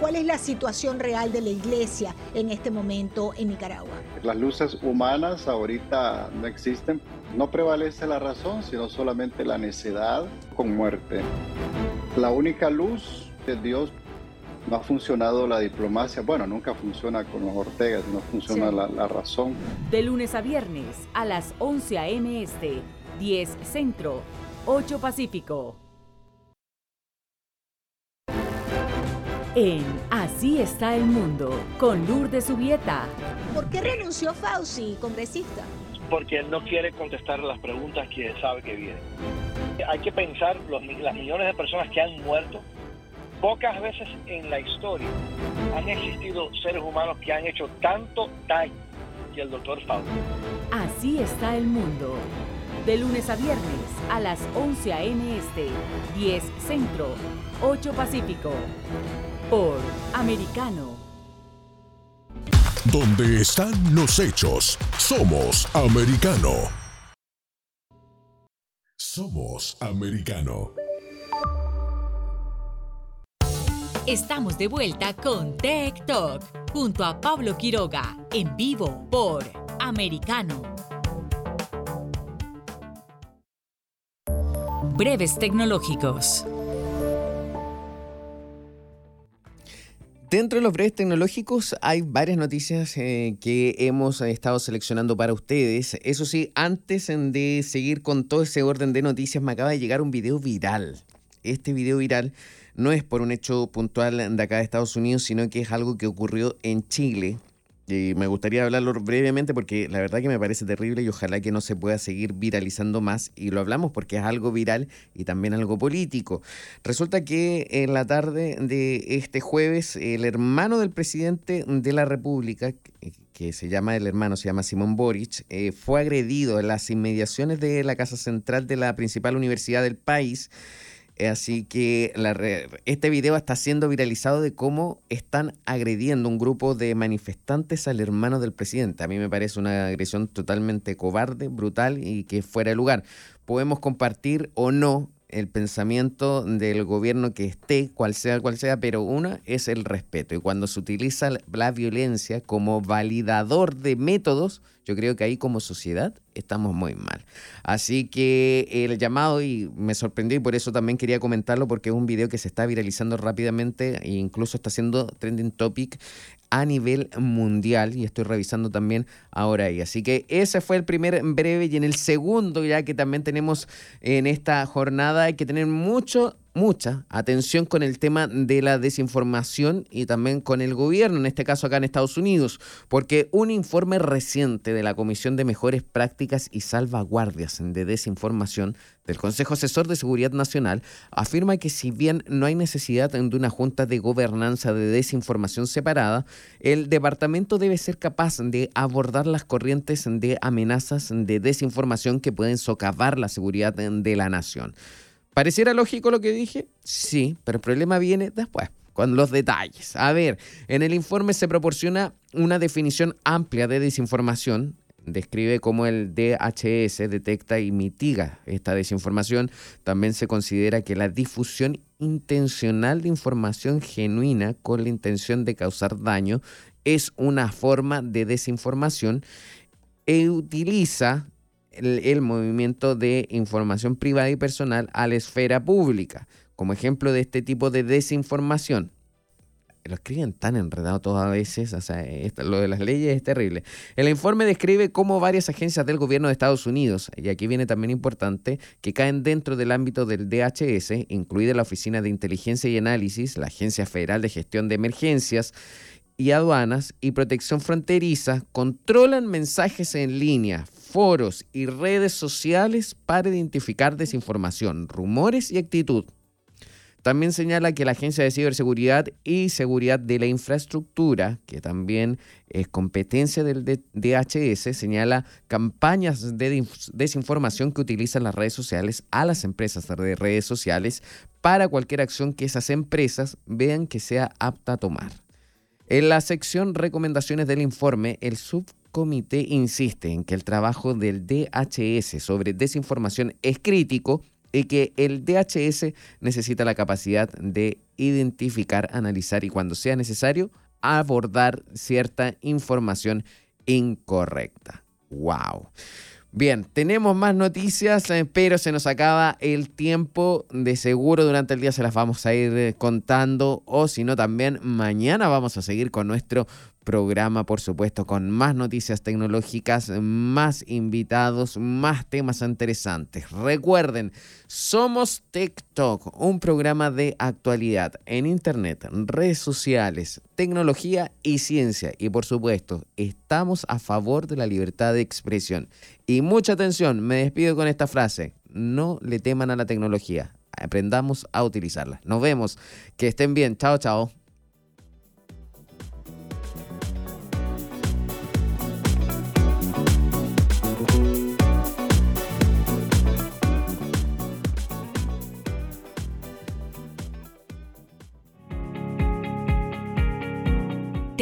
¿Cuál es la situación real de la iglesia en este momento en Nicaragua? Las luces humanas ahorita no existen. No prevalece la razón, sino solamente la necedad con muerte. La única luz de Dios no ha funcionado la diplomacia. Bueno, nunca funciona con los Ortegas, no funciona Sí. la, la razón. De lunes a viernes a las 11 a.m. Este, 10 Centro, 8 Pacífico. en Así está el mundo con Lourdes Subieta. ¿Por qué renunció Fauci, congresista? Porque él no quiere contestar las preguntas que sabe que vienen. Hay que pensar los, las millones de personas que han muerto. Pocas veces en la historia han existido seres humanos que han hecho tanto daño que el doctor Fauci. Así está el mundo. De lunes a viernes a las 11 a.m. Este, 10 Centro, 8 Pacífico. Por Americano. Donde están los hechos, somos americano. Somos americano. Estamos de vuelta con Tech Talk junto a Pablo Quiroga en vivo por Americano. Breves tecnológicos. Dentro de los breves tecnológicos hay varias noticias eh, que hemos estado seleccionando para ustedes. Eso sí, antes de seguir con todo ese orden de noticias, me acaba de llegar un video viral. Este video viral no es por un hecho puntual de acá de Estados Unidos, sino que es algo que ocurrió en Chile y me gustaría hablarlo brevemente porque la verdad que me parece terrible y ojalá que no se pueda seguir viralizando más. Y lo hablamos porque es algo viral y también algo político. Resulta que en la tarde de este jueves, el hermano del presidente de la República, que se llama el hermano, se llama Simón Boric, eh, fue agredido en las inmediaciones de la Casa Central de la principal universidad del país. Así que este video está siendo viralizado de cómo están agrediendo un grupo de manifestantes al hermano del presidente. A mí me parece una agresión totalmente cobarde, brutal y que fuera de lugar. Podemos compartir o no el pensamiento del gobierno que esté, cual sea cual sea, pero una es el respeto. Y cuando se utiliza la violencia como validador de métodos, yo creo que ahí como sociedad estamos muy mal. Así que el llamado, y me sorprendió y por eso también quería comentarlo, porque es un video que se está viralizando rápidamente e incluso está siendo trending topic a nivel mundial y estoy revisando también ahora ahí. Así que ese fue el primer breve y en el segundo ya que también tenemos en esta jornada hay que tener mucho mucha atención con el tema de la desinformación y también con el gobierno, en este caso acá en Estados Unidos, porque un informe reciente de la Comisión de Mejores Prácticas y Salvaguardias de Desinformación del Consejo Asesor de Seguridad Nacional afirma que si bien no hay necesidad de una junta de gobernanza de desinformación separada, el departamento debe ser capaz de abordar las corrientes de amenazas de desinformación que pueden socavar la seguridad de la nación. ¿Pareciera lógico lo que dije? Sí, pero el problema viene después, con los detalles. A ver, en el informe se proporciona una definición amplia de desinformación. Describe cómo el DHS detecta y mitiga esta desinformación. También se considera que la difusión intencional de información genuina con la intención de causar daño es una forma de desinformación e utiliza el, movimiento de información privada y personal a la esfera pública. Como ejemplo de este tipo de desinformación, lo escriben tan enredado todas a veces, o sea, lo de las leyes es terrible. El informe describe cómo varias agencias del gobierno de Estados Unidos, y aquí viene también importante, que caen dentro del ámbito del DHS, incluida la Oficina de Inteligencia y Análisis, la Agencia Federal de Gestión de Emergencias y Aduanas y Protección Fronteriza, controlan mensajes en línea, foros y redes sociales para identificar desinformación, rumores y actitud. También señala que la Agencia de Ciberseguridad y Seguridad de la Infraestructura, que también es competencia del DHS, señala campañas de desinformación que utilizan las redes sociales a las empresas de redes sociales para cualquier acción que esas empresas vean que sea apta a tomar. En la sección recomendaciones del informe, el sub comité insiste en que el trabajo del DHS sobre desinformación es crítico y que el DHS necesita la capacidad de identificar, analizar y cuando sea necesario abordar cierta información incorrecta. ¡Wow! Bien, tenemos más noticias, eh, pero se nos acaba el tiempo. De seguro durante el día se las vamos a ir eh, contando o si no también mañana vamos a seguir con nuestro programa, por supuesto, con más noticias tecnológicas, más invitados, más temas interesantes. Recuerden, somos TikTok, un programa de actualidad en Internet, redes sociales, tecnología y ciencia. Y por supuesto, estamos a favor de la libertad de expresión. Y mucha atención, me despido con esta frase, no le teman a la tecnología, aprendamos a utilizarla. Nos vemos, que estén bien, chao, chao.